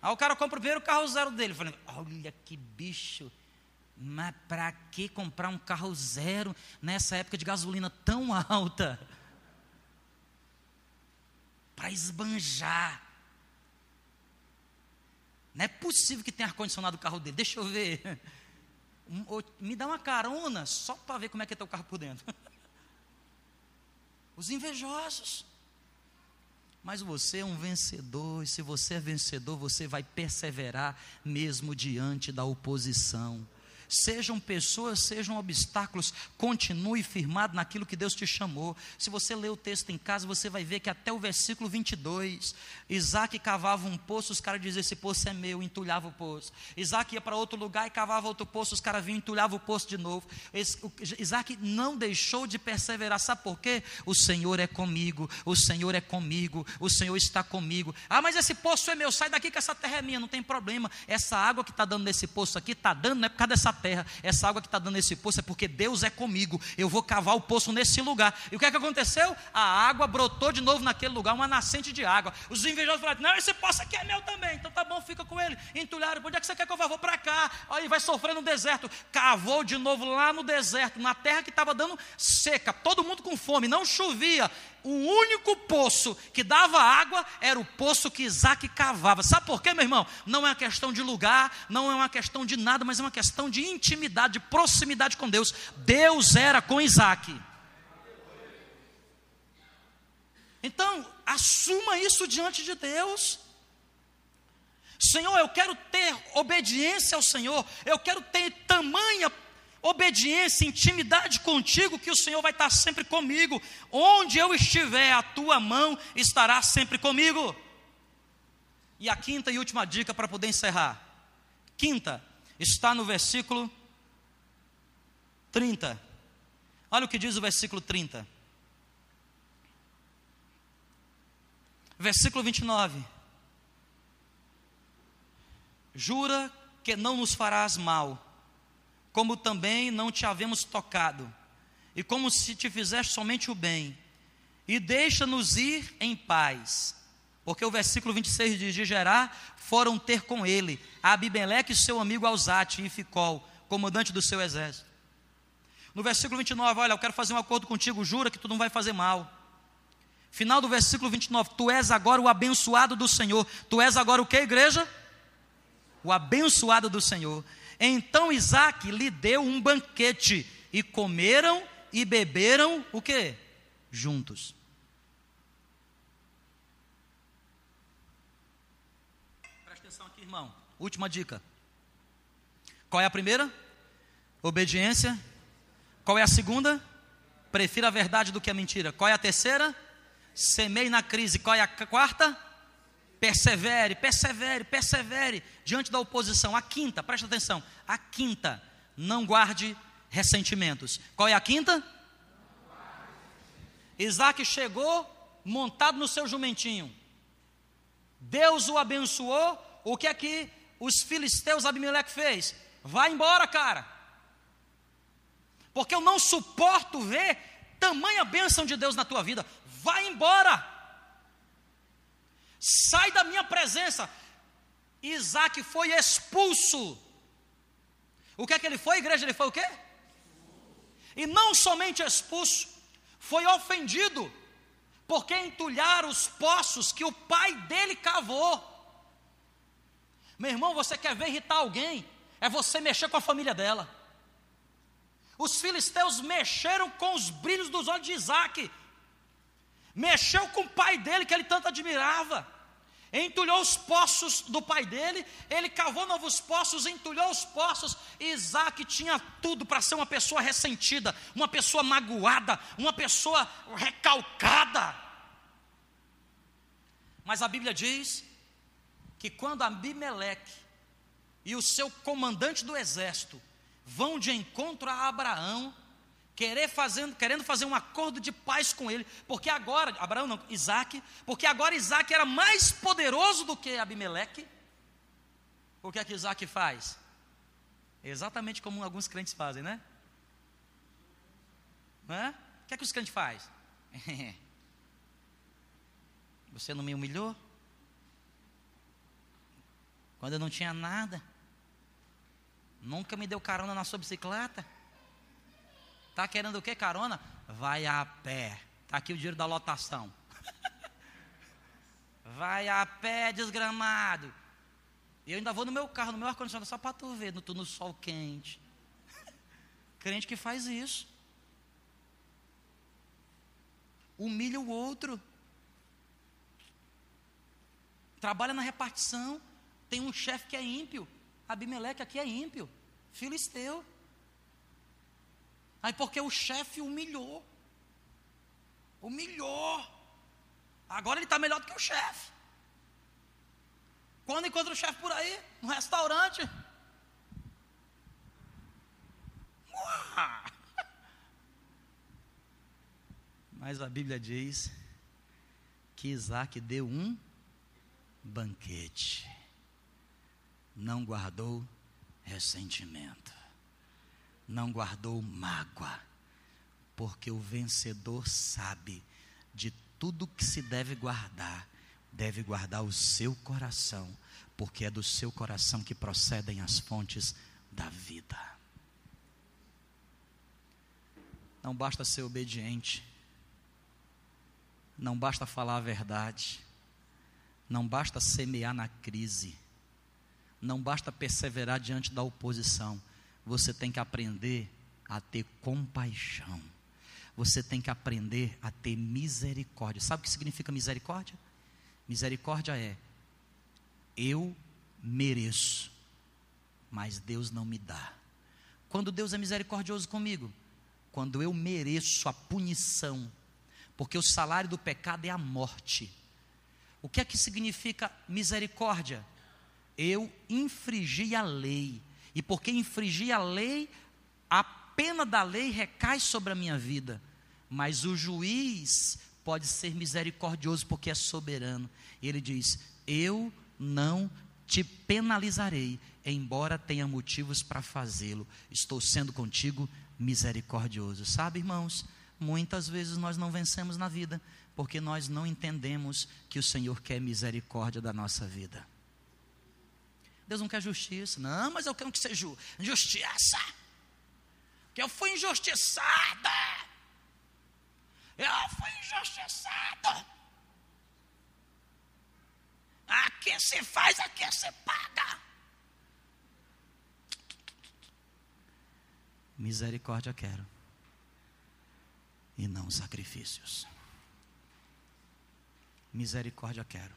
Aí o cara compra o primeiro carro zero dele. Falei, olha que bicho. Mas para que comprar um carro zero nessa época de gasolina tão alta? Para esbanjar. Não é possível que tenha ar-condicionado o carro dele. Deixa eu ver. Me dá uma carona só para ver como é que é teu carro por dentro. Os invejosos. Mas você é um vencedor, e se você é vencedor, você vai perseverar mesmo diante da oposição sejam pessoas, sejam obstáculos, continue firmado naquilo que Deus te chamou. Se você ler o texto em casa, você vai ver que até o versículo 22, Isaac cavava um poço, os caras diziam: Esse poço é meu, entulhava o poço. Isaac ia para outro lugar e cavava outro poço, os caras vinham e entulhavam o poço de novo. Isaac não deixou de perseverar, sabe por quê? O Senhor é comigo, o Senhor é comigo, o Senhor está comigo. Ah, mas esse poço é meu, sai daqui que essa terra é minha, não tem problema. Essa água que está dando nesse poço aqui, está dando, não é por causa dessa terra, essa água que está dando nesse poço é porque Deus é comigo. Eu vou cavar o poço nesse lugar. E o que é que aconteceu? A água brotou de novo naquele lugar, uma nascente de água. Os invejosos falaram: Não, esse poço aqui é meu também. Então tá bom, fica com ele. Entulharam, onde é que você quer que eu vá? Vou para cá. Aí vai sofrer no deserto. Cavou de novo lá no deserto, na terra que estava dando seca, todo mundo com fome, não chovia o único poço que dava água era o poço que Isaac cavava. Sabe por quê, meu irmão? Não é uma questão de lugar, não é uma questão de nada, mas é uma questão de intimidade, de proximidade com Deus. Deus era com Isaac. Então, assuma isso diante de Deus. Senhor, eu quero ter obediência ao Senhor, eu quero ter tamanha obediência, intimidade contigo, que o Senhor vai estar sempre comigo. Onde eu estiver, a tua mão estará sempre comigo. E a quinta e última dica para poder encerrar. Quinta, está no versículo 30. Olha o que diz o versículo 30. Versículo 29. Jura que não nos farás mal como também não te havemos tocado, e como se te fizeste somente o bem, e deixa-nos ir em paz. Porque o versículo 26 diz: de Gerá foram ter com ele Abimeleque e seu amigo Alzate e Ficol, comandante do seu exército. No versículo 29, olha, eu quero fazer um acordo contigo, jura que tu não vai fazer mal. Final do versículo 29, tu és agora o abençoado do Senhor. Tu és agora o que, igreja? O abençoado do Senhor. Então Isaac lhe deu um banquete, e comeram e beberam o que? juntos. Presta atenção aqui, irmão. Última dica. Qual é a primeira? Obediência. Qual é a segunda? Prefira a verdade do que a mentira. Qual é a terceira? Semeie na crise. Qual é a quarta? Persevere, persevere, persevere diante da oposição. A quinta, presta atenção. A quinta, não guarde ressentimentos. Qual é a quinta? Isaac chegou montado no seu jumentinho. Deus o abençoou. O que é que os filisteus Abimeleque fez? Vai embora, cara. Porque eu não suporto ver tamanha bênção de Deus na tua vida. Vai embora. Sai da minha presença. Isaac foi expulso. O que é que ele foi, igreja? Ele foi o quê? E não somente expulso, foi ofendido, porque entulharam os poços que o pai dele cavou. Meu irmão, você quer ver irritar alguém? É você mexer com a família dela. Os filisteus mexeram com os brilhos dos olhos de Isaac, mexeu com o pai dele que ele tanto admirava entulhou os poços do pai dele, ele cavou novos poços, entulhou os poços. Isaac tinha tudo para ser uma pessoa ressentida, uma pessoa magoada, uma pessoa recalcada. Mas a Bíblia diz que quando Abimeleque e o seu comandante do exército vão de encontro a Abraão, querer fazendo, querendo fazer um acordo de paz com ele, porque agora, Abraão não, Isaac, porque agora Isaac era mais poderoso do que Abimeleque. O que é que Isaac faz? Exatamente como alguns crentes fazem, né? Não é? O que é que os crentes fazem? Você não me humilhou? Quando eu não tinha nada? Nunca me deu carona na sua bicicleta? Está querendo o que, carona? Vai a pé. Está aqui o dinheiro da lotação. Vai a pé, desgramado. E eu ainda vou no meu carro, no meu ar-condicionado, só para tu ver, no, no sol quente. Crente que faz isso. Humilha o outro. Trabalha na repartição. Tem um chefe que é ímpio. Abimeleque aqui é ímpio. Filisteu. Aí porque o chefe humilhou. Humilhou. Agora ele está melhor do que o chefe. Quando encontra o chefe por aí, no restaurante. Mas a Bíblia diz que Isaac deu um banquete, não guardou ressentimento não guardou mágoa, porque o vencedor sabe de tudo que se deve guardar, deve guardar o seu coração, porque é do seu coração que procedem as fontes da vida. Não basta ser obediente, não basta falar a verdade, não basta semear na crise, não basta perseverar diante da oposição você tem que aprender a ter compaixão. Você tem que aprender a ter misericórdia. Sabe o que significa misericórdia? Misericórdia é eu mereço, mas Deus não me dá. Quando Deus é misericordioso comigo, quando eu mereço a punição, porque o salário do pecado é a morte. O que é que significa misericórdia? Eu infringi a lei, e porque infringi a lei, a pena da lei recai sobre a minha vida. Mas o juiz pode ser misericordioso porque é soberano. Ele diz: Eu não te penalizarei, embora tenha motivos para fazê-lo. Estou sendo contigo misericordioso. Sabe, irmãos, muitas vezes nós não vencemos na vida porque nós não entendemos que o Senhor quer misericórdia da nossa vida. Deus não quer justiça. Não, mas eu quero que seja justiça. Que eu fui injustiçada. Eu fui injustiçado. Aqui se faz, aqui se paga. Misericórdia quero. e não sacrifícios. Misericórdia quero.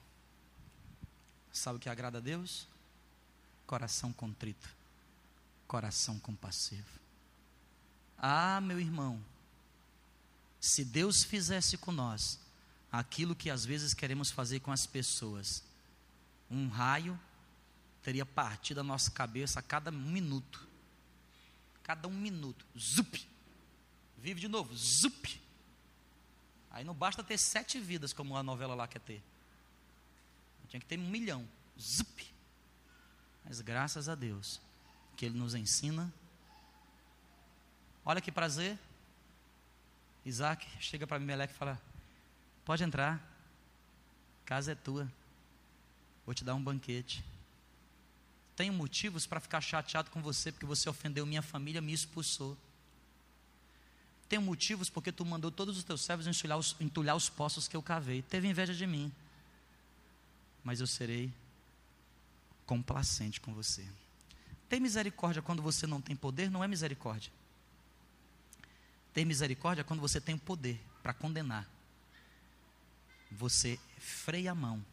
Sabe o que agrada a Deus? Coração contrito, coração compassivo. Ah, meu irmão, se Deus fizesse com nós aquilo que às vezes queremos fazer com as pessoas, um raio teria partido a nossa cabeça a cada minuto. Cada um minuto. Zup! Vive de novo. Zup! Aí não basta ter sete vidas, como a novela lá quer ter. Tinha que ter um milhão. Zup! Mas graças a Deus, que Ele nos ensina. Olha que prazer. Isaac chega para Meleque e fala: Pode entrar, casa é tua, vou te dar um banquete. Tenho motivos para ficar chateado com você porque você ofendeu minha família, me expulsou. Tenho motivos porque tu mandou todos os teus servos entulhar os, entulhar os poços que eu cavei. Teve inveja de mim. Mas eu serei complacente com você. Ter misericórdia quando você não tem poder não é misericórdia. Ter misericórdia quando você tem poder para condenar. Você freia a mão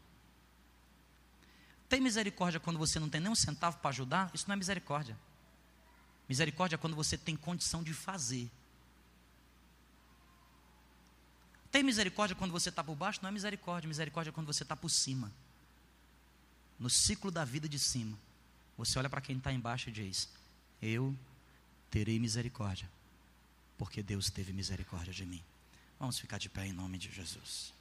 tem misericórdia quando você não tem nem um centavo para ajudar? Isso não é misericórdia. Misericórdia é quando você tem condição de fazer. Tem misericórdia quando você está por baixo? Não é misericórdia. Misericórdia é quando você está por cima. No ciclo da vida de cima. Você olha para quem está embaixo e diz: Eu terei misericórdia, porque Deus teve misericórdia de mim. Vamos ficar de pé em nome de Jesus.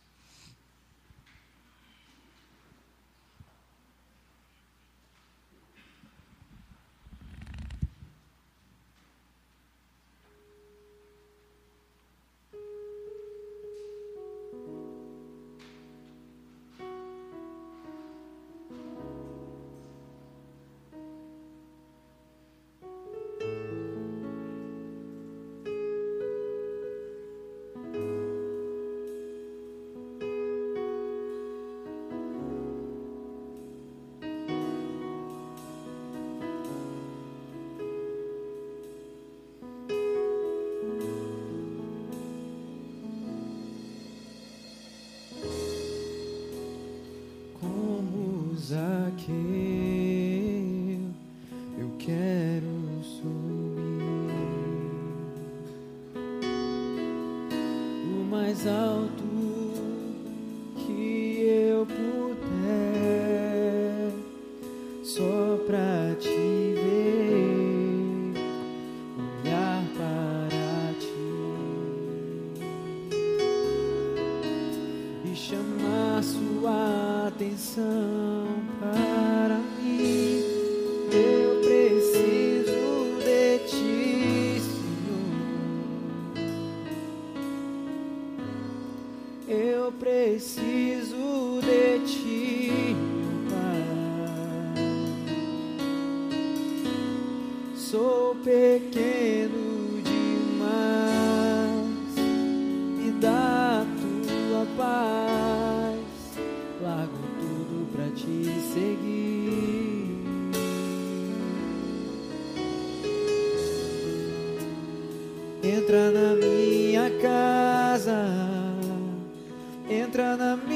sou pequeno demais. Me dá tua paz, largo tudo para te seguir. Entra na minha casa, entra na minha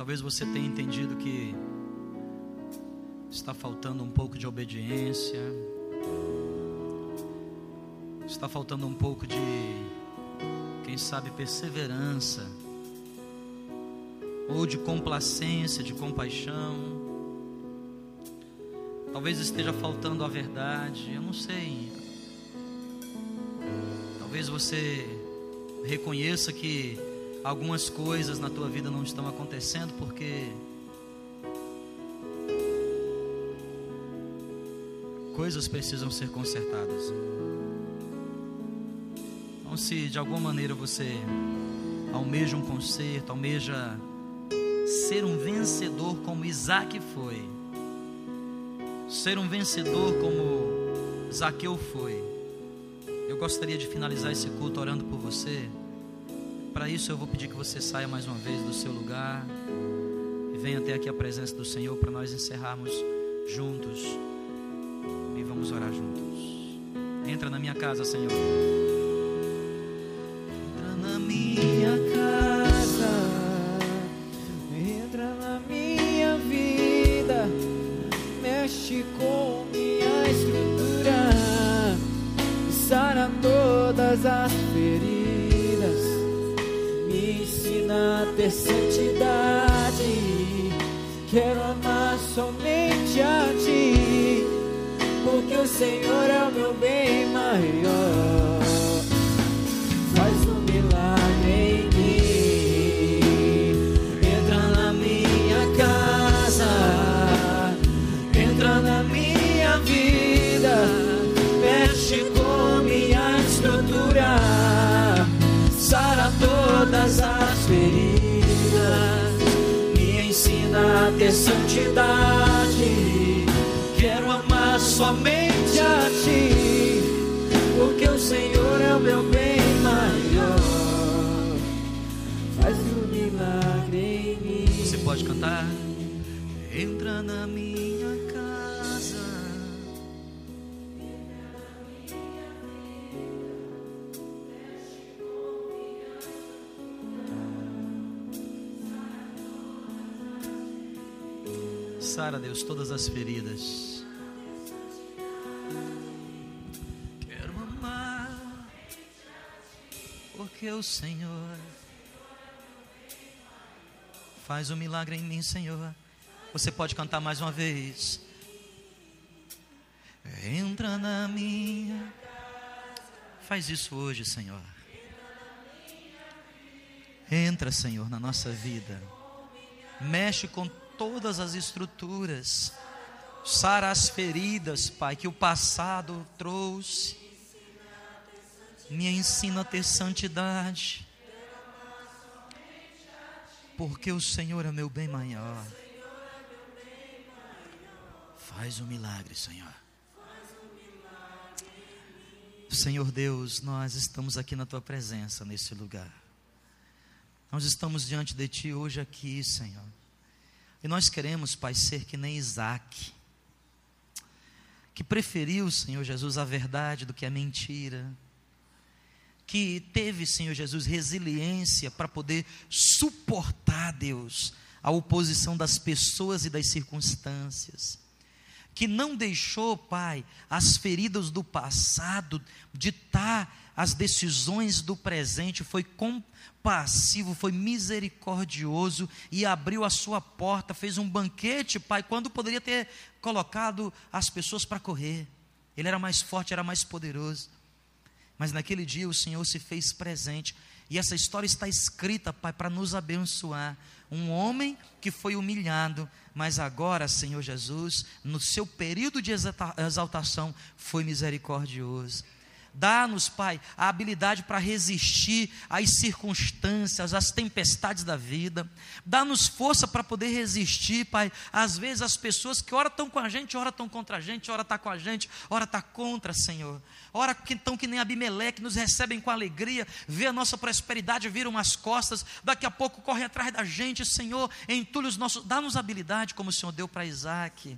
Talvez você tenha entendido que está faltando um pouco de obediência, está faltando um pouco de, quem sabe, perseverança, ou de complacência, de compaixão. Talvez esteja faltando a verdade, eu não sei. Talvez você reconheça que algumas coisas na tua vida não estão acontecendo porque coisas precisam ser consertadas. Então, se de alguma maneira você almeja um conserto, almeja ser um vencedor como Isaac foi, ser um vencedor como Zaqueu foi, eu gostaria de finalizar esse culto orando por você. Para isso, eu vou pedir que você saia mais uma vez do seu lugar e venha até aqui a presença do Senhor para nós encerrarmos juntos e vamos orar juntos. Entra na minha casa, Senhor. Entra na minha casa, entra na minha vida, mexe com ter santidade. Quero amar somente a ti, porque o Senhor é o santidade. Quero amar somente a Ti, porque o Senhor é o meu bem maior. Faz um milagre em mim. Você pode cantar? Entra na Sara, Deus, todas as feridas. Quero amar, porque o Senhor faz um milagre em mim, Senhor. Você pode cantar mais uma vez. Entra na minha. Faz isso hoje, Senhor. Entra, Senhor, na nossa vida. Mexe com todas as estruturas, sara as feridas, Pai, que o passado trouxe. Me ensina a ter santidade, porque o Senhor é meu bem maior. Faz um milagre, Senhor. Senhor Deus, nós estamos aqui na tua presença nesse lugar. Nós estamos diante de ti hoje aqui, Senhor. E nós queremos, Pai, ser que nem Isaac, que preferiu, Senhor Jesus, a verdade do que a mentira, que teve, Senhor Jesus, resiliência para poder suportar, Deus, a oposição das pessoas e das circunstâncias, que não deixou, Pai, as feridas do passado ditar as decisões do presente, foi compassivo, foi misericordioso e abriu a sua porta, fez um banquete, Pai, quando poderia ter colocado as pessoas para correr. Ele era mais forte, era mais poderoso. Mas naquele dia o Senhor se fez presente. E essa história está escrita, Pai, para nos abençoar. Um homem que foi humilhado, mas agora, Senhor Jesus, no seu período de exaltação, foi misericordioso. Dá-nos, Pai, a habilidade para resistir às circunstâncias, às tempestades da vida. Dá-nos força para poder resistir, Pai. Às vezes as pessoas que ora estão com a gente, ora estão contra a gente, ora está com a gente, ora está contra, Senhor. Ora que estão que nem Abimeleque, nos recebem com alegria, vê a nossa prosperidade, viram as costas, daqui a pouco correm atrás da gente, Senhor, entulha os nossos, dá-nos habilidade como o Senhor deu para Isaac.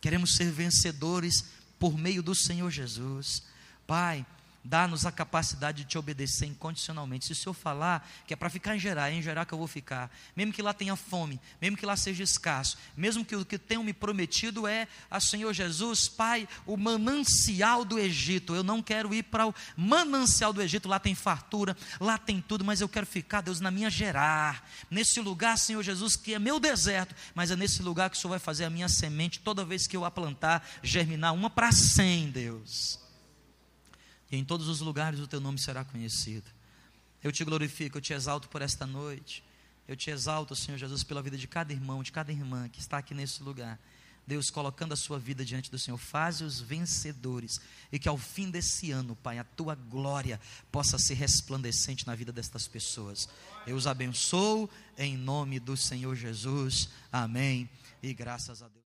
Queremos ser vencedores por meio do Senhor Jesus. Pai, dá-nos a capacidade de te obedecer incondicionalmente. Se o Senhor falar que é para ficar em gerar, é em gerar que eu vou ficar. Mesmo que lá tenha fome, mesmo que lá seja escasso, mesmo que o que tenham me prometido é a Senhor Jesus, Pai, o manancial do Egito. Eu não quero ir para o manancial do Egito, lá tem fartura, lá tem tudo, mas eu quero ficar, Deus, na minha gerar. Nesse lugar, Senhor Jesus, que é meu deserto, mas é nesse lugar que o Senhor vai fazer a minha semente toda vez que eu a plantar, germinar uma para cem, Deus e em todos os lugares o teu nome será conhecido. Eu te glorifico, eu te exalto por esta noite. Eu te exalto, Senhor Jesus, pela vida de cada irmão, de cada irmã que está aqui nesse lugar. Deus, colocando a sua vida diante do Senhor, faze-os vencedores e que ao fim desse ano, Pai, a tua glória possa ser resplandecente na vida destas pessoas. Eu os abençoo em nome do Senhor Jesus. Amém. E graças a Deus.